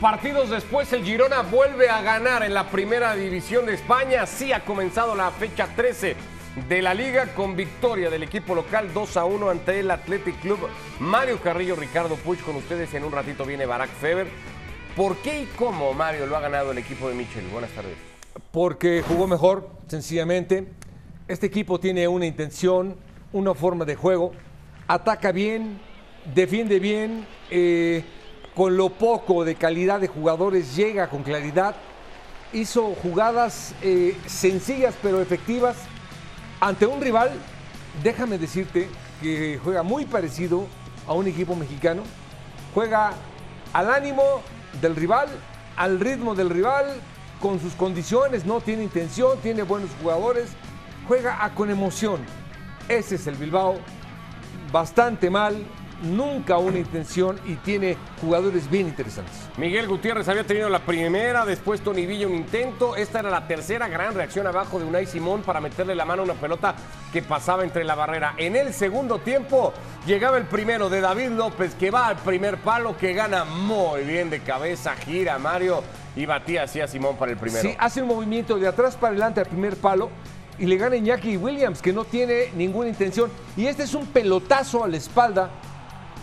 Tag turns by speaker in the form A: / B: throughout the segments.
A: Partidos después, el Girona vuelve a ganar en la primera división de España. Así ha comenzado la fecha 13 de la liga con victoria del equipo local 2 a 1 ante el Athletic Club. Mario Carrillo, Ricardo Puig con ustedes. En un ratito viene Barack Feber. ¿Por qué y cómo Mario lo ha ganado el equipo de Michel? Buenas tardes.
B: Porque jugó mejor, sencillamente. Este equipo tiene una intención, una forma de juego. Ataca bien, defiende bien. Eh, con lo poco de calidad de jugadores llega con claridad. Hizo jugadas eh, sencillas pero efectivas ante un rival, déjame decirte, que juega muy parecido a un equipo mexicano. Juega al ánimo del rival, al ritmo del rival, con sus condiciones, no tiene intención, tiene buenos jugadores, juega con emoción. Ese es el Bilbao, bastante mal, nunca una intención y tiene jugadores bien interesantes.
A: Miguel Gutiérrez había tenido la primera, después Tony Villa un intento. Esta era la tercera gran reacción abajo de Unai Simón para meterle la mano a una pelota que pasaba entre la barrera. En el segundo tiempo llegaba el primero de David López que va al primer palo, que gana muy bien de cabeza, gira Mario y batía así a Simón para el primero.
B: Sí, hace un movimiento de atrás para adelante al primer palo y le gana Iñaki Williams, que no tiene ninguna intención. Y este es un pelotazo a la espalda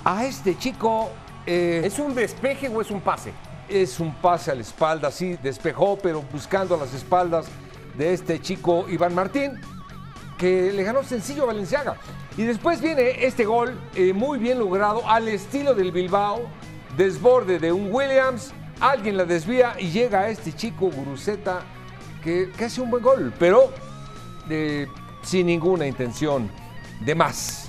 B: a este chico...
A: Eh, ¿Es un despeje o es un pase?
B: Es un pase a la espalda, sí, despejó, pero buscando las espaldas de este chico Iván Martín, que le ganó sencillo a Valenciaga. Y después viene este gol eh, muy bien logrado al estilo del Bilbao, desborde de un Williams, alguien la desvía y llega a este chico Guruceta que, que hace un buen gol, pero eh, sin ninguna intención de más.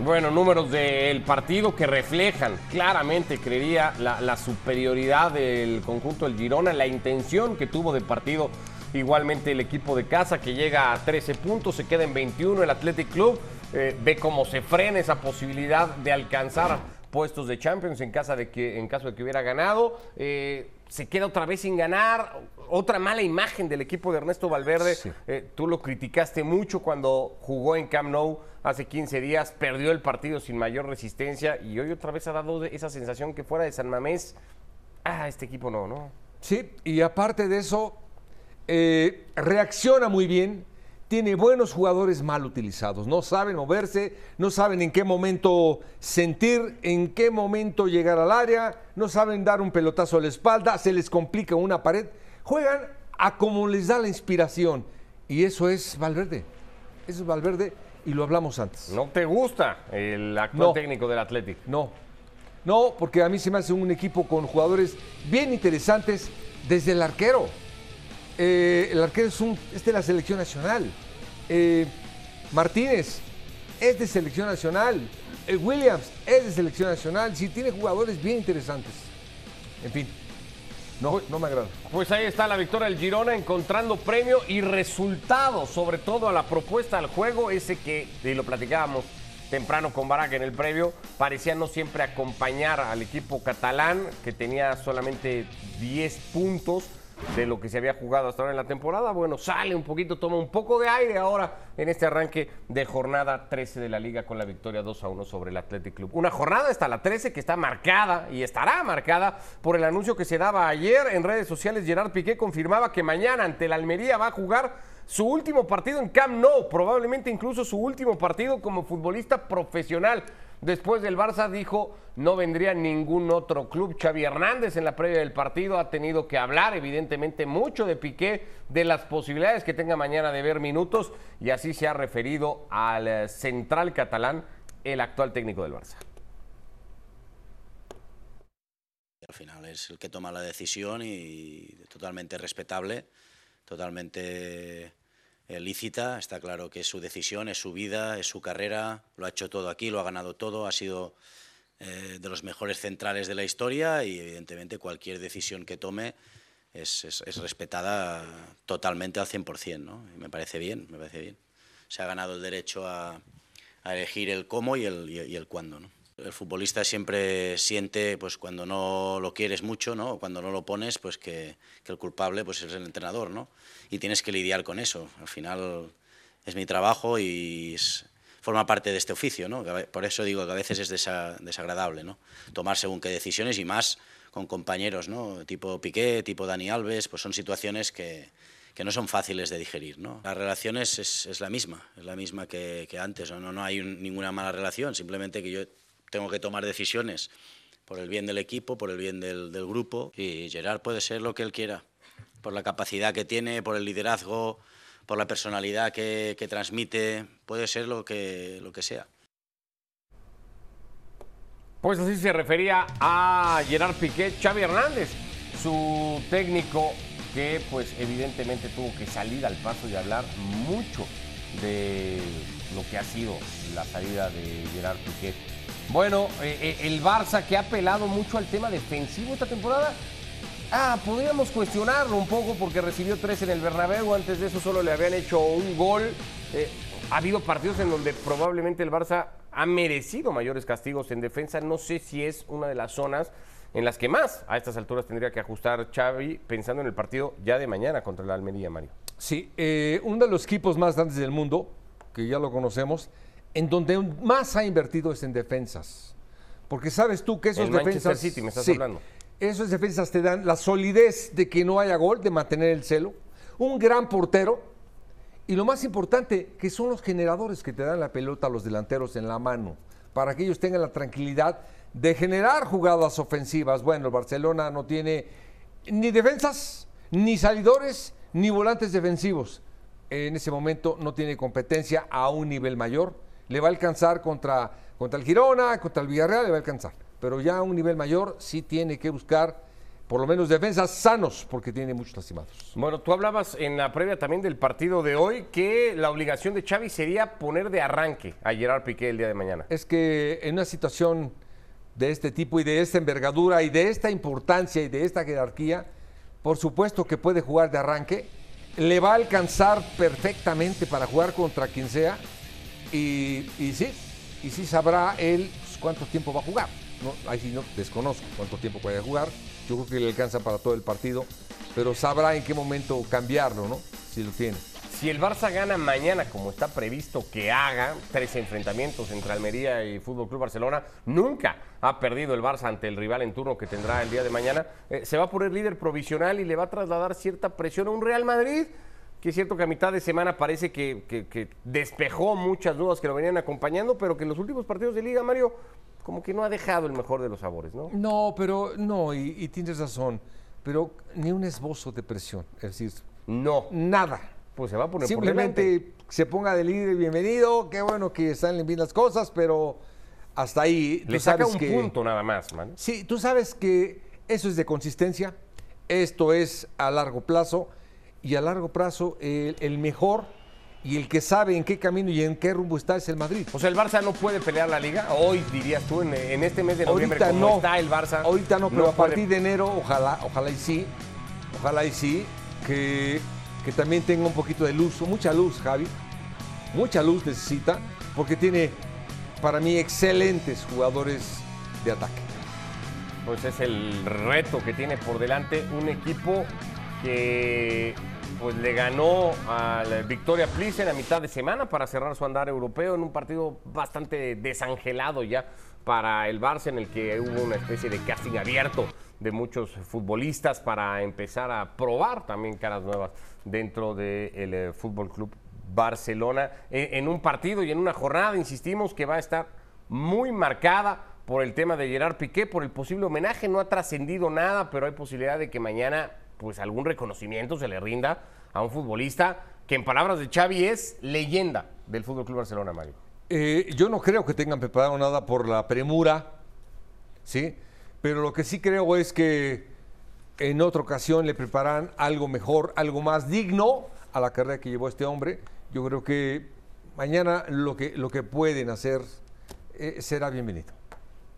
A: Bueno, números del partido que reflejan claramente, creería, la, superioridad del conjunto del Girona, la intención que tuvo de partido igualmente el equipo de casa que llega a 13 puntos, se queda en 21 el Athletic Club, eh, ve cómo se frena esa posibilidad de alcanzar puestos de Champions en, casa de que, en caso de que hubiera ganado. Eh, se queda otra vez sin ganar. Otra mala imagen del equipo de Ernesto Valverde. Eh, tú lo criticaste mucho cuando jugó en Camp Nou hace 15 días, perdió el partido sin mayor resistencia y hoy otra vez ha dado esa sensación que fuera de San Mamés, ah, este equipo no, ¿no?
B: Sí, y aparte de eso, eh, reacciona muy bien, tiene buenos jugadores mal utilizados, no saben moverse, no saben en qué momento sentir, en qué momento llegar al área, no saben dar un pelotazo a la espalda, se les complica una pared, juegan a como les da la inspiración y eso es Valverde, eso es Valverde y lo hablamos antes.
A: ¿No te gusta el actual técnico del Athletic?
B: No, no, porque a mí se me hace un equipo con jugadores bien interesantes desde el arquero. Eh, el arquero es, un, de la selección nacional. Eh, Martínez es de selección nacional. Eh, Williams es de selección nacional. Sí, tiene jugadores bien interesantes. En fin. No, no me agrada.
A: Pues ahí está la victoria del Girona encontrando premio y resultado, sobre todo a la propuesta al juego, ese que, y lo platicábamos temprano con Barak en el previo, parecía no siempre acompañar al equipo catalán, que tenía solamente 10 puntos de lo que se había jugado hasta ahora en la temporada. Bueno, sale un poquito, toma un poco de aire ahora en este arranque de jornada 13 de la liga con la victoria 2 a 1 sobre el Athletic Club. Una jornada hasta la 13 que está marcada y estará marcada por el anuncio que se daba ayer en redes sociales. Gerard Piqué confirmaba que mañana ante la Almería va a jugar su último partido en Camp Nou, probablemente incluso su último partido como futbolista profesional. Después del Barça dijo no vendría ningún otro club. Xavi Hernández en la previa del partido ha tenido que hablar evidentemente mucho de Piqué, de las posibilidades que tenga mañana de ver minutos y así se ha referido al eh, central catalán, el actual técnico del Barça.
C: Al final es el que toma la decisión y totalmente respetable, totalmente eh, lícita, está claro que es su decisión, es su vida, es su carrera, lo ha hecho todo aquí, lo ha ganado todo, ha sido eh, de los mejores centrales de la historia y evidentemente cualquier decisión que tome es, es, respetada totalmente al 100%, ¿no? Me parece bien, me parece bien. Se ha ganado el derecho a, a elegir el cómo y el, y el cuándo, ¿no? El futbolista siempre siente, pues cuando no lo quieres mucho, ¿no? Cuando no lo pones, pues que, que, el culpable pues es el entrenador, ¿no? Y tienes que lidiar con eso. Al final es mi trabajo y forma parte de este oficio, ¿no? Por eso digo que a veces es desagradable, ¿no? Tomar según qué decisiones y más con compañeros, ¿no? Tipo Piqué, tipo Dani Alves, pues son situaciones que, que no son fáciles de digerir. ¿no? La relación es, es, la misma, es la misma que, que antes, ¿no? no hay ninguna mala relación, simplemente que yo tengo que tomar decisiones por el bien del equipo, por el bien del, del grupo, y Gerard puede ser lo que él quiera, por la capacidad que tiene, por el liderazgo, por la personalidad que, que transmite, puede ser lo que, lo que sea.
A: Pues así se refería a Gerard Piqué, Xavi Hernández, su técnico que pues evidentemente tuvo que salir al paso y hablar mucho de lo que ha sido la salida de Gerard Piqué. Bueno, eh, eh, el Barça que ha apelado mucho al tema defensivo esta temporada. Ah, podríamos cuestionarlo un poco porque recibió tres en el Bernabéu, antes de eso solo le habían hecho un gol. Eh, ha habido partidos en donde probablemente el Barça ha merecido mayores castigos en defensa. No sé si es una de las zonas en las que más a estas alturas tendría que ajustar Xavi pensando en el partido ya de mañana contra la Almería, Mario.
B: Sí, eh, uno de los equipos más grandes del mundo, que ya lo conocemos, en donde más ha invertido es en defensas. Porque sabes tú que esos
A: el
B: defensas...
A: City, me estás hablando.
B: Esos defensas te dan la solidez de que no haya gol, de mantener el celo. Un gran portero. Y lo más importante, que son los generadores que te dan la pelota a los delanteros en la mano, para que ellos tengan la tranquilidad de generar jugadas ofensivas. Bueno, el Barcelona no tiene ni defensas, ni salidores, ni volantes defensivos. En ese momento no tiene competencia a un nivel mayor. Le va a alcanzar contra, contra el Girona, contra el Villarreal, le va a alcanzar. Pero ya a un nivel mayor sí tiene que buscar por lo menos defensas sanos, porque tiene muchos lastimados.
A: Bueno, tú hablabas en la previa también del partido de hoy que la obligación de Xavi sería poner de arranque a Gerard Piqué el día de mañana.
B: Es que en una situación de este tipo y de esta envergadura y de esta importancia y de esta jerarquía, por supuesto que puede jugar de arranque, le va a alcanzar perfectamente para jugar contra quien sea y, sí, y sí sabrá él cuánto tiempo va a jugar. No, ahí sí no desconozco cuánto tiempo puede jugar, yo creo que le alcanza para todo el partido, pero sabrá en qué momento cambiarlo, ¿no? Si lo tiene.
A: Si el Barça gana mañana, como está previsto que haga, tres enfrentamientos entre Almería y Fútbol Club Barcelona, nunca ha perdido el Barça ante el rival en turno que tendrá el día de mañana, eh, se va a poner líder provisional y le va a trasladar cierta presión a un Real Madrid que es cierto que a mitad de semana parece que, despejó muchas dudas que lo venían acompañando, pero que en los últimos partidos de liga, Mario, como que no ha dejado el mejor de los sabores, ¿no?
B: No, pero no, y, y tienes razón, pero ni un esbozo de presión, es decir,
A: no.
B: Nada.
A: Pues se va a poner
B: Simplemente se ponga de líder, bienvenido, qué bueno que salen bien las cosas, pero hasta ahí.
A: Le saca un punto nada más, man.
B: Sí, tú sabes que eso es de consistencia, esto es a largo plazo, y a largo plazo el, mejor y el que sabe en qué camino y en qué rumbo está es el Madrid.
A: O sea, el Barça no puede pelear la liga. Hoy dirías tú, en, este mes de noviembre, ahorita no, está el Barça.
B: Ahorita no, pero a partir de enero, ojalá, ojalá y sí, ojalá y sí, que que también tenga un poquito de luz, mucha luz, Javi. Mucha luz necesita, porque tiene para mí excelentes jugadores de ataque.
A: Pues es el reto que tiene por delante un equipo que pues le ganó al Victoria Plissen a mitad de semana para cerrar su andar europeo en un partido bastante desangelado ya para el Barça en el que hubo una especie de casting abierto de muchos futbolistas para empezar a probar también caras nuevas dentro del eh, Fútbol Club Barcelona en, un partido y en una jornada, insistimos, que va a estar muy marcada por el tema de Gerard Piqué, por el posible homenaje. No ha trascendido nada, pero hay posibilidad de que mañana pues algún reconocimiento se le rinda a un futbolista que en palabras de Xavi es leyenda del Fútbol Club Barcelona, Mario.
B: Eh, yo no creo que tengan preparado nada por la premura, ¿sí? Pero lo que sí creo es que en otra ocasión le preparan algo mejor, algo más digno a la carrera que llevó este hombre. Yo creo que mañana lo que, lo que pueden hacer eh, será bienvenido.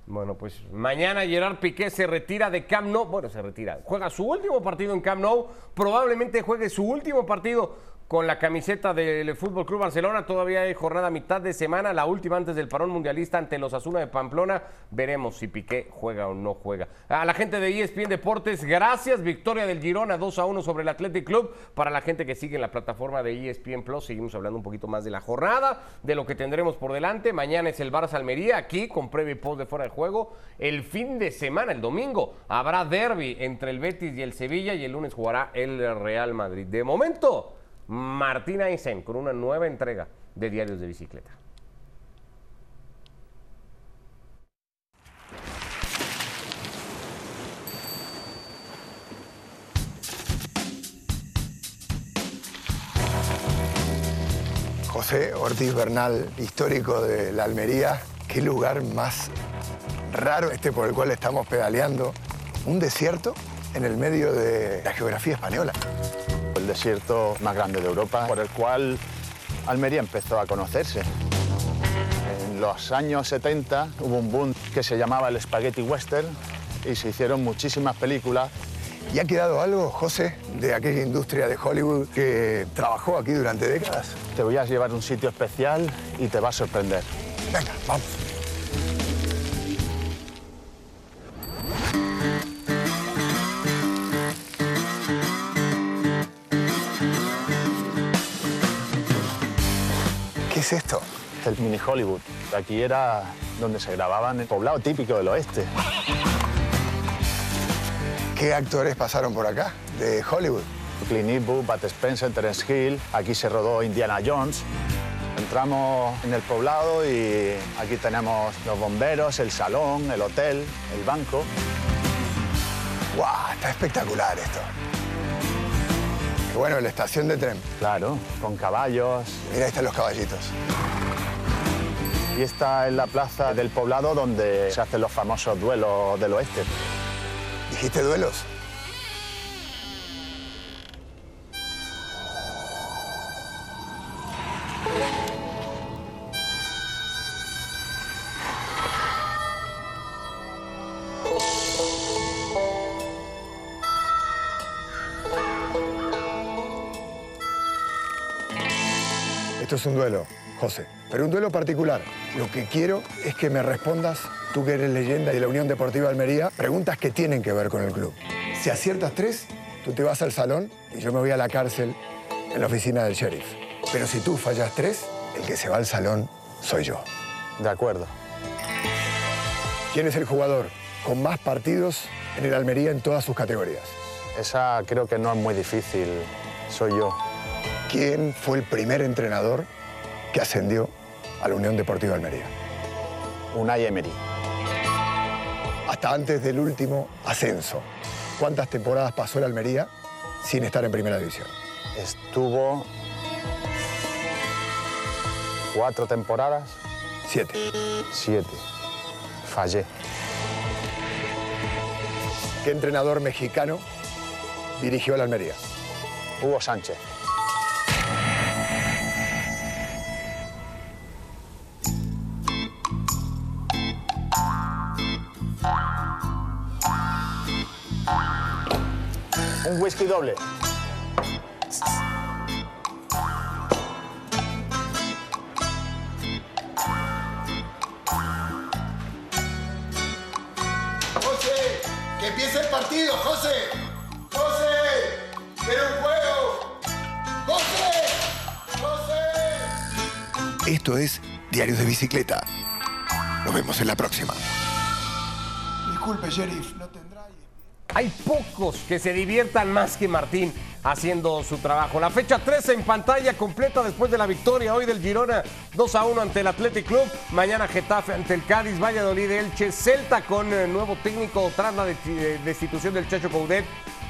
A: Bueno, pues mañana Gerard Piqué se retira de Camp Nou. Bueno, se retira. Juega su último partido en Camp Nou. Probablemente juegue su último partido con la camiseta del Fútbol Club Barcelona. Todavía hay jornada mitad de semana, la última antes del parón mundialista ante los Asuna de Pamplona. Veremos si Piqué juega o no juega. A la gente de ESPN Deportes, gracias. Victoria del Girona 2 a 1 sobre el Athletic Club. Para la gente que sigue en la plataforma de ESPN Plus, seguimos hablando un poquito más de la jornada, de lo que tendremos por delante. Mañana es el Barça Almería, aquí con previo y post de fuera de juego. El fin de semana, el domingo, habrá derby entre el Betis y el Sevilla y el lunes jugará el Real Madrid. De momento. Martín Aysén con una nueva entrega de Diarios de Bicicleta.
D: José Ortiz Bernal, histórico de la Almería, qué lugar más raro este por el cual estamos pedaleando. Un desierto en el medio de la geografía española
E: el desierto más grande de Europa, por el cual Almería empezó a conocerse. En los años 70 hubo un boom que se llamaba el Spaghetti Western y se hicieron muchísimas películas.
D: ¿Y ha quedado algo, José, de aquella industria de Hollywood que trabajó aquí durante décadas?
E: Te voy a llevar a un sitio especial y te va a sorprender.
D: Venga, vamos. Es esto?
E: El mini Hollywood. Aquí era donde se grababan el poblado típico del oeste.
D: ¿Qué actores pasaron por acá de Hollywood?
E: Clint Eastwood, Bat Spencer, Terence Hill. Aquí se rodó Indiana Jones. Entramos en el poblado y aquí tenemos los bomberos, el salón, el hotel, el banco.
D: ¡Guau! Está espectacular esto. Bueno, la estación de tren.
E: Claro, con caballos.
D: Mira, ahí están los caballitos.
E: Y esta es la plaza del poblado donde se hacen los famosos duelos del oeste.
D: ¿Dijiste duelos? Esto es un duelo, José, pero un duelo particular. Lo que quiero es que me respondas, tú que eres leyenda de la Unión Deportiva Almería, preguntas que tienen que ver con el club. Si aciertas tres, tú te vas al salón y yo me voy a la cárcel en la oficina del sheriff. Pero si tú fallas tres, el que se va al salón soy yo.
E: De acuerdo.
D: ¿Quién es el jugador con más partidos en el Almería en todas sus categorías?
E: Esa creo que no es muy difícil. Soy yo.
D: ¿Quién fue el primer entrenador que ascendió a la Unión Deportiva Almería?
E: Unai Emery.
D: Hasta antes del último ascenso. ¿Cuántas temporadas pasó el Almería sin estar en primera división?
E: Estuvo cuatro temporadas,
D: Siete.
E: siete. Fallé.
D: ¿Qué entrenador mexicano dirigió el Almería?
E: Hugo Sánchez. Un whisky doble.
D: José, que empiece el partido, José. José, quiero un juego. José, José. Esto es Diarios de Bicicleta. Nos vemos en la próxima. Disculpe, sheriff.
A: Hay pocos que se diviertan más que Martín haciendo su trabajo. La fecha 13 en pantalla completa después de la victoria hoy del Girona 2 a 1 ante el Athletic Club. Mañana Getafe ante el Cádiz, Valladolid, Elche, Celta con eh, nuevo técnico tras la eh, destitución del Chacho Coudet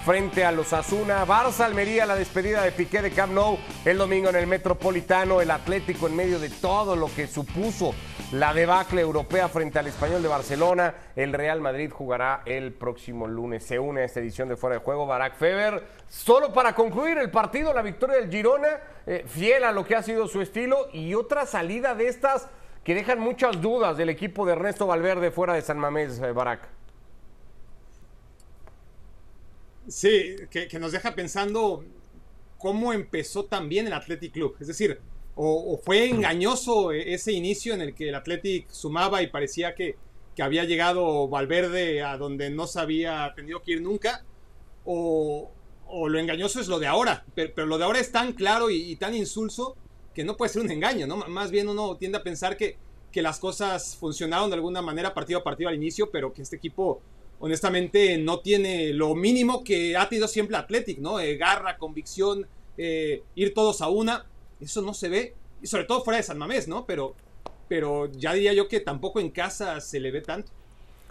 A: frente a los Asuna. Barça, Almería, la despedida de Piqué de Camp Nou el domingo en el Metropolitano. El Atlético en medio de todo lo que supuso la debacle europea frente al Español de Barcelona. El Real Madrid jugará el próximo lunes. Se une a esta edición de Fuera de Juego Barack Feber. Solo para concluir el partido, la victoria del Girona, eh, fiel a lo que ha sido su estilo y otra salida de estas que dejan muchas dudas del equipo de Ernesto Valverde fuera de San Mamés, eh, Barack.
F: Sí, que, que nos deja pensando cómo empezó también el Athletic Club. Es decir, o, fue engañoso ese inicio en el que el Athletic sumaba y parecía que, que había llegado Valverde a donde no se había tenido que ir nunca, o, o lo engañoso es lo de ahora, pero, lo de ahora es tan claro y, tan insulso que no puede ser un engaño, ¿no? Más bien uno tiende a pensar que, que las cosas funcionaron de alguna manera partido a partido al inicio, pero que este equipo honestamente no tiene lo mínimo que ha tenido siempre Athletic, ¿no? Eh, garra, convicción, eh, ir todos a una, eso no se ve, y sobre todo fuera de San Mamés, ¿no? Pero, pero ya diría yo que tampoco en casa se le ve tanto.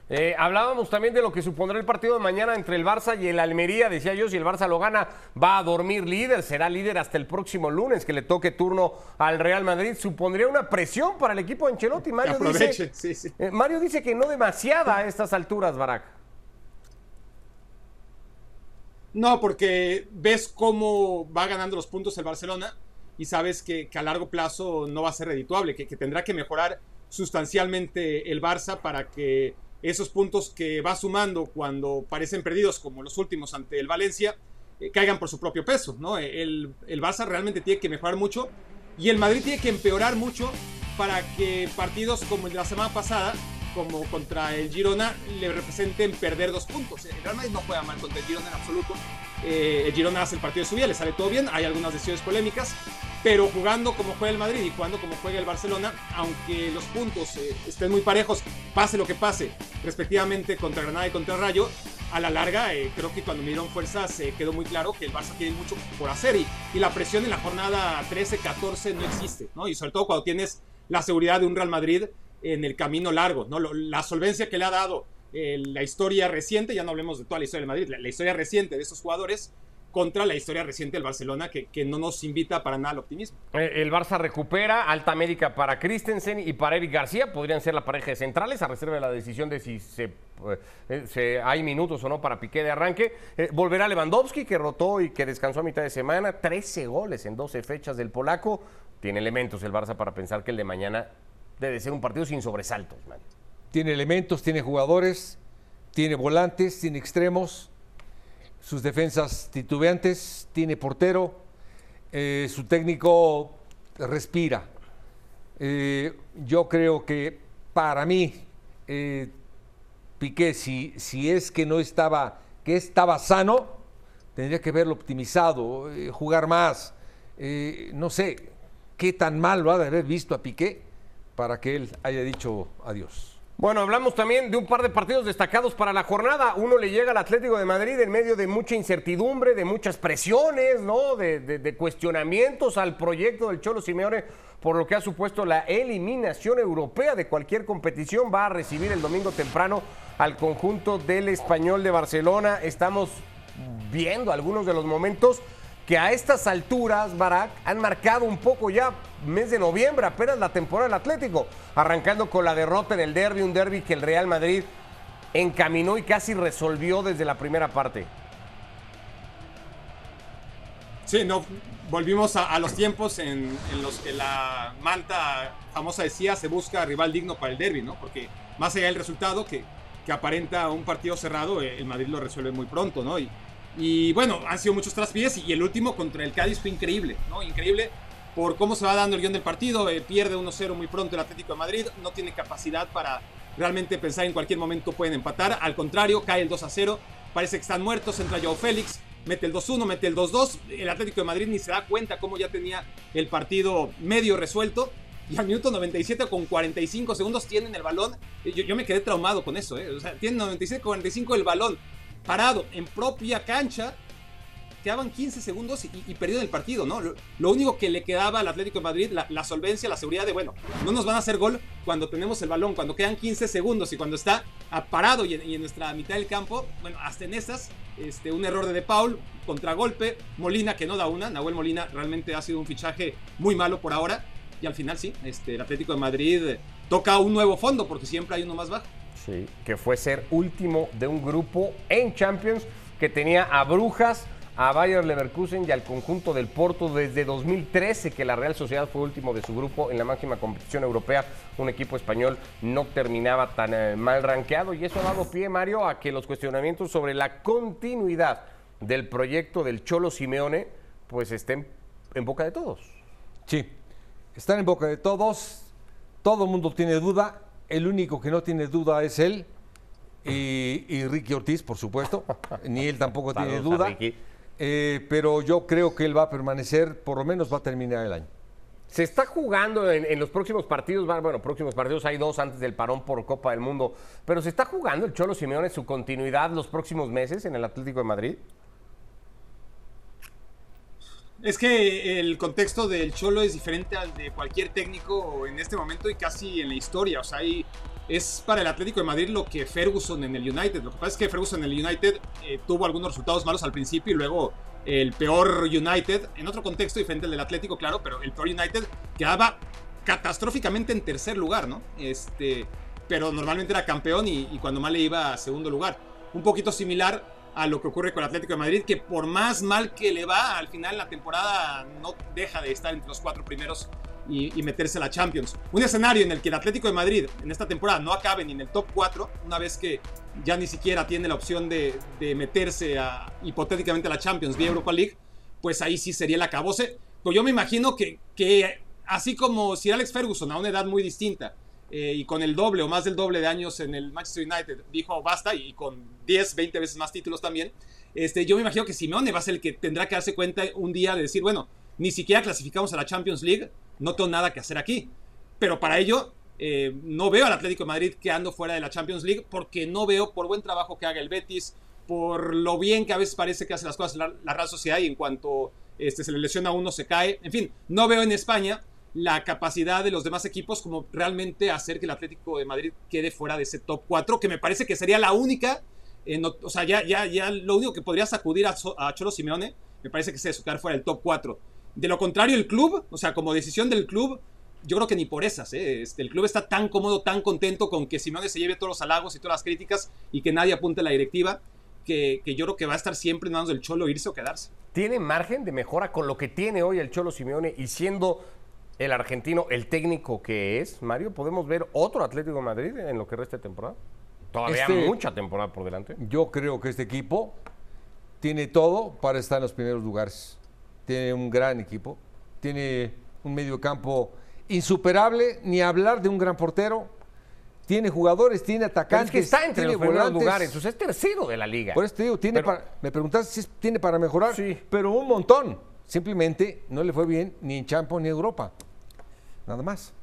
A: Eh, hablábamos también de lo que supondrá el partido de mañana entre el Barça y el Almería. Decía yo, si el Barça lo gana, va a dormir líder, será líder hasta el próximo lunes que le toque turno al Real Madrid. Supondría una presión para el equipo de Ancelotti. Mario, dice, eh, Mario dice que no demasiada a estas alturas, Barak.
F: No, porque ves cómo va ganando los puntos el Barcelona y sabes que, a largo plazo no va a ser redituable, que tendrá que mejorar sustancialmente el Barça para que esos puntos que va sumando cuando parecen perdidos, como los últimos ante el Valencia, eh, caigan por su propio peso. ¿no? El, el Barça realmente tiene que mejorar mucho y el Madrid tiene que empeorar mucho para que partidos como el de la semana pasada, como contra el Girona, le representen perder dos puntos. El Real Madrid no juega mal contra el Girona en absoluto. Eh, el Girona hace el partido de su vida, le sale todo bien, hay algunas decisiones polémicas, pero jugando como juega el Madrid y jugando como juega el Barcelona, aunque los puntos eh, estén muy parejos, pase lo que pase, respectivamente contra Granada y contra Rayo, a la larga eh, creo que cuando midieron fuerzas quedó muy claro que el Barça tiene mucho por hacer y, y la presión en la jornada 13-14 no existe, ¿no? Y sobre todo cuando tienes la seguridad de un Real Madrid en el camino largo, ¿no? la solvencia que le ha dado la historia reciente, ya no hablemos de toda la historia del Madrid, la historia reciente de esos jugadores, contra la historia reciente del Barcelona que, que, no nos invita para nada al optimismo.
A: Eh, el Barça recupera alta médica para Christensen y para Eric García, podrían ser la pareja de centrales a reserva de la decisión de si se, eh, hay minutos o no para Piqué de arranque. Eh, volverá Lewandowski que rotó y que descansó a mitad de semana, 13 goles en 12 fechas del polaco. Tiene elementos el Barça para pensar que el de mañana debe ser un partido sin sobresaltos.
B: Tiene elementos, tiene jugadores, tiene volantes, tiene extremos sus defensas titubeantes, tiene portero, eh, su técnico respira. Eh, yo creo que para mí, eh, Piqué, si, si es que no estaba, que estaba sano, tendría que verlo optimizado, jugar más. no sé qué tan mal lo ha de haber visto a Piqué para que él haya dicho adiós.
A: Bueno, hablamos también de un par de partidos destacados para la jornada. Uno le llega al Atlético de Madrid en medio de mucha incertidumbre, de muchas presiones, ¿no? De, cuestionamientos al proyecto del Cholo Simeone, por lo que ha supuesto la eliminación europea de cualquier competición. Va a recibir el domingo temprano al conjunto del Español de Barcelona. Estamos viendo algunos de los momentos que a estas alturas, Barak, han marcado un poco ya mes de noviembre, apenas la temporada del Atlético, arrancando con la derrota en el derby, un derby que el Real Madrid encaminó y casi resolvió desde la primera parte.
F: Sí, no, volvimos a, los tiempos en, los que la manta famosa decía se busca rival digno para el derby, ¿no? Porque más allá del resultado que, que aparenta un partido cerrado, el Madrid lo resuelve muy pronto, ¿no? Y, y bueno, han sido muchos traspiés y el último contra el Cádiz fue increíble, ¿no? Increíble por cómo se va dando el guion del partido. Eh, pierde 1-0 muy pronto el Atlético de Madrid, no tiene capacidad para realmente pensar en cualquier momento pueden empatar. Al contrario, cae el 2-0, parece que están muertos, entra Joao Félix, mete el 2-1, mete el 2-2. El Atlético de Madrid ni se da cuenta cómo ya tenía el partido medio resuelto. Y al minuto 97 con 45 segundos tienen el balón. Yo, me quedé traumado con eso, ¿eh? O sea, tienen 97 45 el balón parado en propia cancha, quedaban 15 segundos y, perdió el partido, ¿no? Lo, único que le quedaba al Atlético de Madrid, la, solvencia, la seguridad de, bueno, no nos van a hacer gol cuando tenemos el balón, cuando quedan 15 segundos y cuando está parado y en, nuestra mitad del campo, bueno, hasta en esas, este, un error de De Paul, contragolpe, Molina que no da una, Nahuel Molina realmente ha sido un fichaje muy malo por ahora y al final sí, este, el Atlético de Madrid toca un nuevo fondo porque siempre hay uno más bajo.
A: Sí, que fue ser último de un grupo en Champions que tenía a Brujas, a Bayer Leverkusen y al conjunto del Porto desde 2013 que la Real Sociedad fue último de su grupo en la máxima competición europea. Un equipo español no terminaba tan eh, mal rankeado y eso ha dado pie, Mario, a que los cuestionamientos sobre la continuidad del proyecto del Cholo Simeone pues estén en boca de todos.
B: Sí, están en boca de todos, todo el mundo tiene duda, el único que no tiene duda es él y, y Ricky Ortiz, por supuesto, ni él tampoco tiene duda. Eh, pero yo creo que él va a permanecer, por lo menos va a terminar el año.
A: Se está jugando en, en los próximos partidos, bueno, próximos partidos hay dos antes del parón por Copa del Mundo, pero se está jugando el Cholo Simeone su continuidad los próximos meses en el Atlético de Madrid.
F: Es que el contexto del Cholo es diferente al de cualquier técnico en este momento y casi en la historia. O sea, es para el Atlético de Madrid lo que Ferguson en el United. Lo que pasa es que Ferguson en el United eh, tuvo algunos resultados malos al principio y luego el peor United, en otro contexto diferente al del Atlético, claro, pero el peor United quedaba catastróficamente en tercer lugar, ¿no? Este, pero normalmente era campeón y, y cuando mal le iba a segundo lugar. Un poquito similar a lo que ocurre con el Atlético de Madrid, que por más mal que le va, al final la temporada no deja de estar entre los cuatro primeros y, meterse a la Champions. Un escenario en el que el Atlético de Madrid en esta temporada no acabe ni en el top 4, una vez que ya ni siquiera tiene la opción de, meterse hipotéticamente a la Champions vía Europa League, pues ahí sí sería el acabose. Pues yo me imagino que, que así como si Alex Ferguson a una edad muy distinta eh, y con el doble o más del doble de años en el Manchester United dijo basta y con 10, 20 veces más títulos también, este, yo me imagino que Simeone va a ser el que tendrá que darse cuenta un día de decir, bueno, ni siquiera clasificamos a la Champions League, no tengo nada que hacer aquí. Pero para ello, eh, no veo al Atlético de Madrid quedando fuera de la Champions League porque no veo por buen trabajo que haga el Betis, por lo bien que a veces parece que hace las cosas la, Real Sociedad y en cuanto este, se le lesiona a uno se cae. En fin, no veo en España la capacidad de los demás equipos como realmente hacer que el Atlético de Madrid quede fuera de ese top 4, que me parece que sería la única, o sea, ya, ya, ya lo único que podría sacudir a Cholo Simeone, me parece que es eso, quedar fuera del top 4. De lo contrario, el club, o sea, como decisión del club, yo creo que ni por esas, ¿eh? Este, el club está tan cómodo, tan contento con que Simeone se lleve todos los halagos y todas las críticas y que nadie apunte a la directiva, que, que yo creo que va a estar siempre en manos del Cholo irse o quedarse.
A: ¿Tiene margen de mejora con lo que tiene hoy el Cholo Simeone y siendo el argentino el técnico que es, Mario? ¿Podemos ver otro Atlético de Madrid en lo que resta de temporada? Todavía
B: Este-
A: mucha temporada por delante.
B: Yo creo que este equipo tiene todo para estar en los primeros lugares. Tiene un gran equipo, tiene un medio campo insuperable, ni hablar de un gran portero. Tiene jugadores, tiene
A: Pero
B: atacantes,
A: es que está entre los primeros lugares, entonces es tercero de la liga.
B: Por eso te digo, tiene
A: Pero-
B: para- me preguntaste si tiene para mejorar,
A: Sí.
B: pero un montón. Simplemente no le fue bien ni en Champions ni en Europa. Nada más.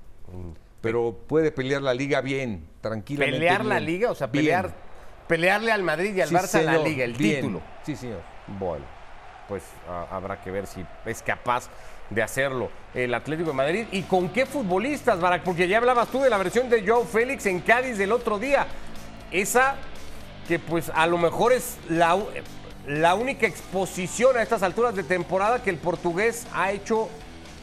B: Pero puede pelear la liga bien, tranquilamente.
A: pelear la liga, o sea,
B: Bien.
A: pelear, pelearle al Madrid y al
B: Sí,
A: Barça en la
B: señor,
A: liga, el
B: bien.
A: título.
B: Sí, señor.
A: Bueno, pues ah, habrá que ver si es capaz de hacerlo el Atlético de Madrid. ¿Y con qué futbolistas, Barak? Porque ya hablabas tú de la versión de Joe Félix en Cádiz del otro día. Esa que pues a lo mejor es la, la única exposición a estas alturas de temporada que el portugués ha hecho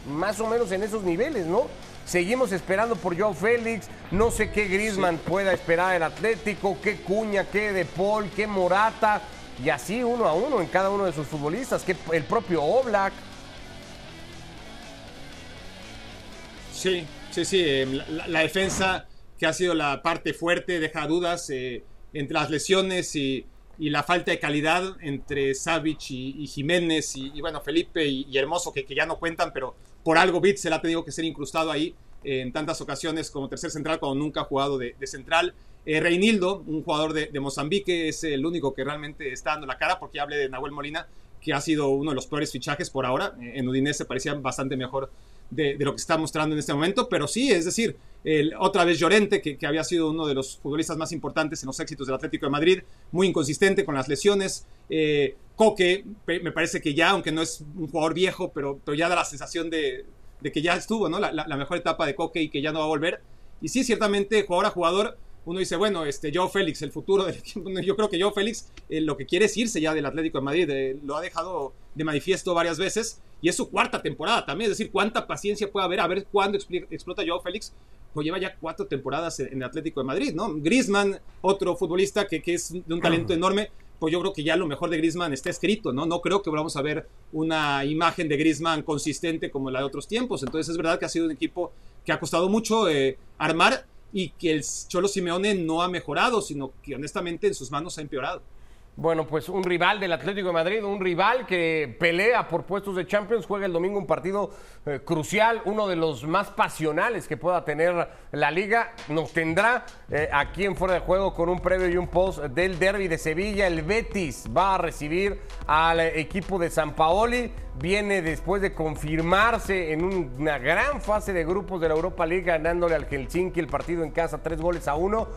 A: más o menos en esos niveles, ¿no? Seguimos esperando por Joe Félix, no sé qué Griezmann pueda esperar el Atlético, qué Cuña, qué De Paul, qué Morata, y así uno a uno en cada uno de sus futbolistas, que el propio Oblak.
F: Sí, sí, sí. La, la- la defensa que ha sido la parte fuerte deja dudas eh, entre las lesiones y, y la falta de calidad entre Savic y, Jiménez y, bueno, Felipe y, Hermoso que, ya no cuentan, pero por algo Bitzel ha tenido que ser incrustado ahí eh, en tantas ocasiones como tercer central cuando nunca ha jugado de, central. Eh, Reinildo, un jugador de, de Mozambique, es el único que realmente está dando la cara porque ya hablé de Nahuel Molina, que ha sido uno de los peores fichajes por ahora. Eh, En Udinese parecía bastante mejor de, lo que está mostrando en este momento, pero sí, es decir, el- otra vez Llorente, que, que había sido uno de los futbolistas más importantes en los éxitos del Atlético de Madrid, muy inconsistente con las lesiones. Eh, Coque, me parece que ya, aunque no es un jugador viejo, pero, pero ya da la sensación de, de que ya estuvo, ¿no? La, la- mejor etapa de Coque y que ya no va a volver. Y sí, ciertamente, jugador a jugador, uno dice, bueno, este, Joe Félix, el futuro del equipo. Yo creo que Joe Félix eh, lo que quiere es irse ya del Atlético de Madrid. eh, lo ha dejado de manifiesto varias veces y es su cuarta temporada también. Es decir, cuánta paciencia puede haber a ver cuándo explota Joe Félix. Pues lleva ya cuatro temporadas en en el Atlético de Madrid, ¿no? Griezmann, otro futbolista que, que es de un talento enorme. Pues yo creo que ya lo mejor de Griezmann está escrito, ¿no? No creo que vamos a ver una imagen de Griezmann consistente como la de otros tiempos. Entonces es verdad que ha sido un equipo que ha costado mucho eh, armar y que el Cholo Simeone no ha mejorado, sino que honestamente en sus manos ha empeorado.
A: Bueno, pues un rival del Atlético de Madrid, un rival que pelea por puestos de Champions, juega el domingo un partido eh, crucial, uno de los más pasionales que pueda tener la liga. Nos tendrá eh, aquí en Fuera de Juego con un previo y un post del derby de Sevilla. El Betis va a recibir al equipo de San Paoli. Viene después de confirmarse en un- una gran fase de grupos de la Europa League, ganándole al Helsinki el partido en casa, tres goles a uno.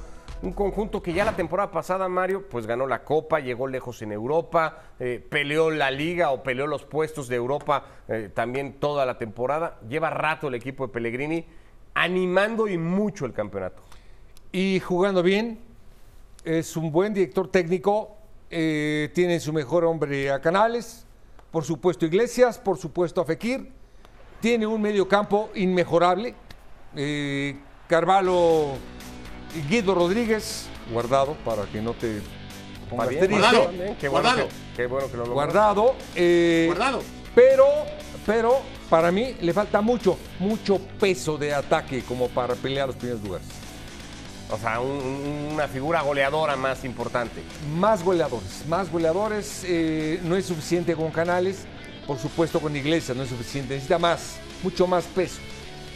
A: Un conjunto que ya la temporada pasada, Mario, pues ganó la Copa, llegó lejos en Europa, eh, peleó la Liga o peleó los puestos de Europa eh, también toda la temporada. Lleva rato el equipo de Pellegrini animando y mucho el campeonato.
B: y jugando bien. Es un buen director técnico. eh, tiene su mejor hombre a Canales. Por supuesto Iglesias, por supuesto a Fekir. Tiene un medio campo inmejorable. Carvalho Guido Rodríguez, guardado para que no te pongas
A: bien,
B: triste.
F: Guardado.
A: Bien, Qué bueno,
F: Guardado.
A: que, qué bueno que lo logró.
B: Guardado. eh,
F: Guardado.
B: Pero, pero para mí le falta mucho, mucho peso de ataque como para pelear los primeros lugares.
A: O sea, un- un- una figura goleadora más importante.
B: Más goleadores, más goleadores. eh, no es suficiente con Canales, por supuesto con Iglesias no es suficiente. Necesita más, mucho más peso.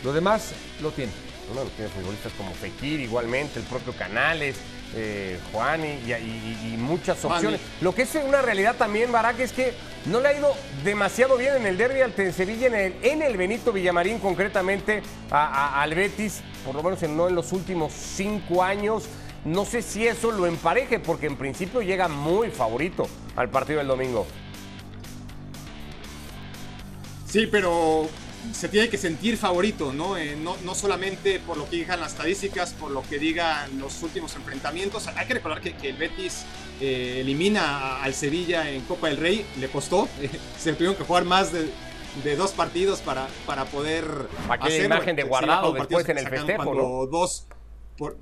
B: Lo demás lo tiene.
A: Bueno, tiene futbolistas como Fekir, igualmente, el propio Canales, eh, Juani y, y- y muchas opciones. Lo que es una realidad también, Barak, es que no le ha ido demasiado bien en el derby al Sevilla, en el, en el Benito Villamarín, concretamente a- a- al Betis, por lo menos en, no en los últimos cinco años. No sé si eso lo empareje, porque en principio llega muy favorito al partido del domingo.
F: Sí, pero se tiene que sentir favorito, ¿no? Eh, no, no solamente por lo que digan las estadísticas, por lo que digan los últimos enfrentamientos. Hay que recordar que, que el Betis eh, elimina al Sevilla en Copa del Rey, le costó, eh, se tuvieron que jugar más de, de dos partidos para, para poder
A: Aquella
F: hacerlo.
A: imagen de Guardado después en el festejo,
F: Dos por,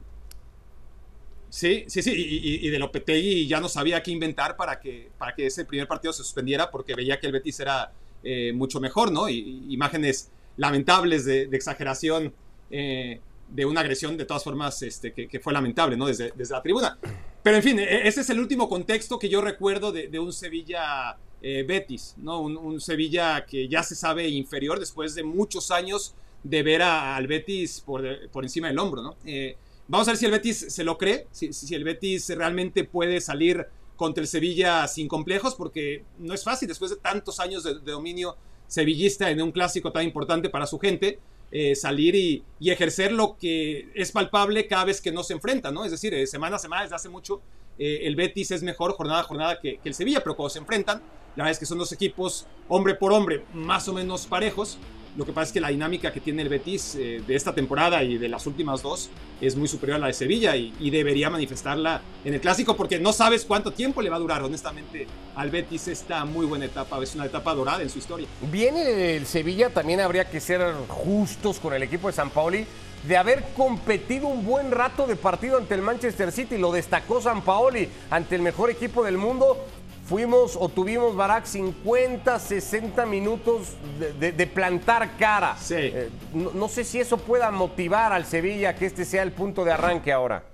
F: Sí, sí, sí, y, y- y de Lopetegui ya no sabía qué inventar para que, para que ese primer partido se suspendiera porque veía que el Betis era eh, mucho mejor, ¿no? Y, imágenes lamentables de, exageración eh, de una agresión de todas formas este, que, fue lamentable, ¿no? Desde, desde la tribuna. Pero en fin, e- ese es el último contexto que yo recuerdo de, de un Sevilla eh, Betis, ¿no? Un, Sevilla que ya se sabe inferior después de muchos años de ver al Betis por, por encima del hombro, ¿no? Eh, Vamos a ver si el Betis se lo cree, si, si el Betis realmente puede salir contra el Sevilla sin complejos, porque no es fácil después de tantos años de, dominio sevillista en un clásico tan importante para su gente, eh, salir y, y ejercer lo que es palpable cada vez que no se enfrentan, ¿no? Es decir, eh, semana a semana, desde hace mucho, eh, el Betis es mejor jornada a jornada que, que el Sevilla, pero cuando se enfrentan, la verdad es que son dos equipos hombre por hombre más o menos parejos. Lo que pasa es que la dinámica que tiene el Betis eh, de esta temporada y de las últimas dos es muy superior a la de Sevilla y, y debería manifestarla en el clásico porque no sabes cuánto tiempo le va a durar. Honestamente, al Betis esta muy buena etapa, es una etapa dorada en su historia.
A: Viene el Sevilla, también habría que ser justos con el equipo de San Paoli, de haber competido un buen rato de partido ante el Manchester City. Lo destacó San Paoli ante el mejor equipo del mundo. Fuimos o tuvimos, Barak, 50, 60 minutos de, de- de plantar cara.
F: Sí.
A: Eh, no, no sé si eso pueda motivar al Sevilla a que este sea el punto de arranque ahora.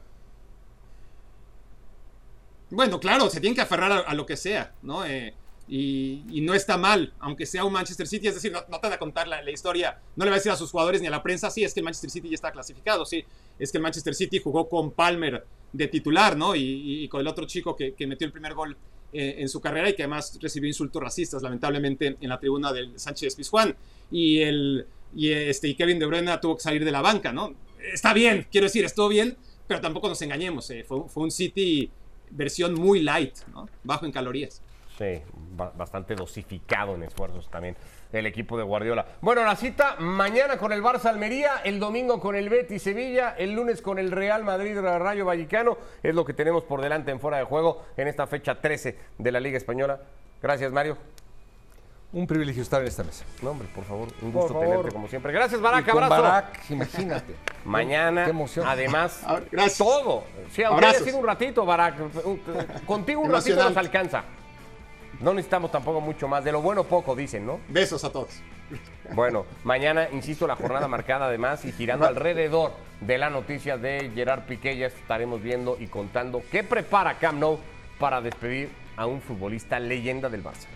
F: Bueno, claro, se tienen que aferrar a, a lo que sea, ¿no? Eh, y, y no está mal, aunque sea un Manchester City, es decir, no, no te van a contar la, la historia, no le va a decir a sus jugadores ni a la prensa, sí, es que el Manchester City ya está clasificado, sí, es que el Manchester City jugó con Palmer de titular, ¿no? Y, y- y con el otro chico que, que metió el primer gol eh, en su carrera y que además recibió insultos racistas, lamentablemente, en la tribuna del Sánchez Pizjuán. Y, el, y, este, y Kevin De Bruyne tuvo que salir de la banca, ¿no? Está bien, quiero decir, estuvo bien, pero tampoco nos engañemos, eh, fue, fue un City versión muy light, ¿no? Bajo en calorías.
A: Sí, ba- bastante dosificado en esfuerzos también el equipo de Guardiola. Bueno, la cita mañana con el Barça Almería, el domingo con el Betis Sevilla, el lunes con el Real Madrid Rayo Vallecano. Es lo que tenemos por delante en fuera de juego en esta fecha 13 de la Liga Española. Gracias, Mario.
B: Un privilegio estar en esta mesa.
A: No, hombre, por favor, un
B: Por
A: gusto
B: favor.
A: tenerte como siempre. Gracias,
B: Y con
A: abrazo.
B: Barak, imagínate.
A: Mañana,
B: Qué emoción.
A: además,
F: gracias.
A: todo. Sí, aunque haya sido un ratito, Barak. un- Contigo un ratito nos alcanza. No necesitamos tampoco mucho más. De lo bueno, poco, dicen, ¿no?
F: Besos a todos.
A: Bueno, mañana, insisto, la jornada marcada además y girando alrededor de la noticia de Gerard Piqué, ya estaremos viendo y contando qué prepara Camp Nou para despedir a un futbolista leyenda del Barça.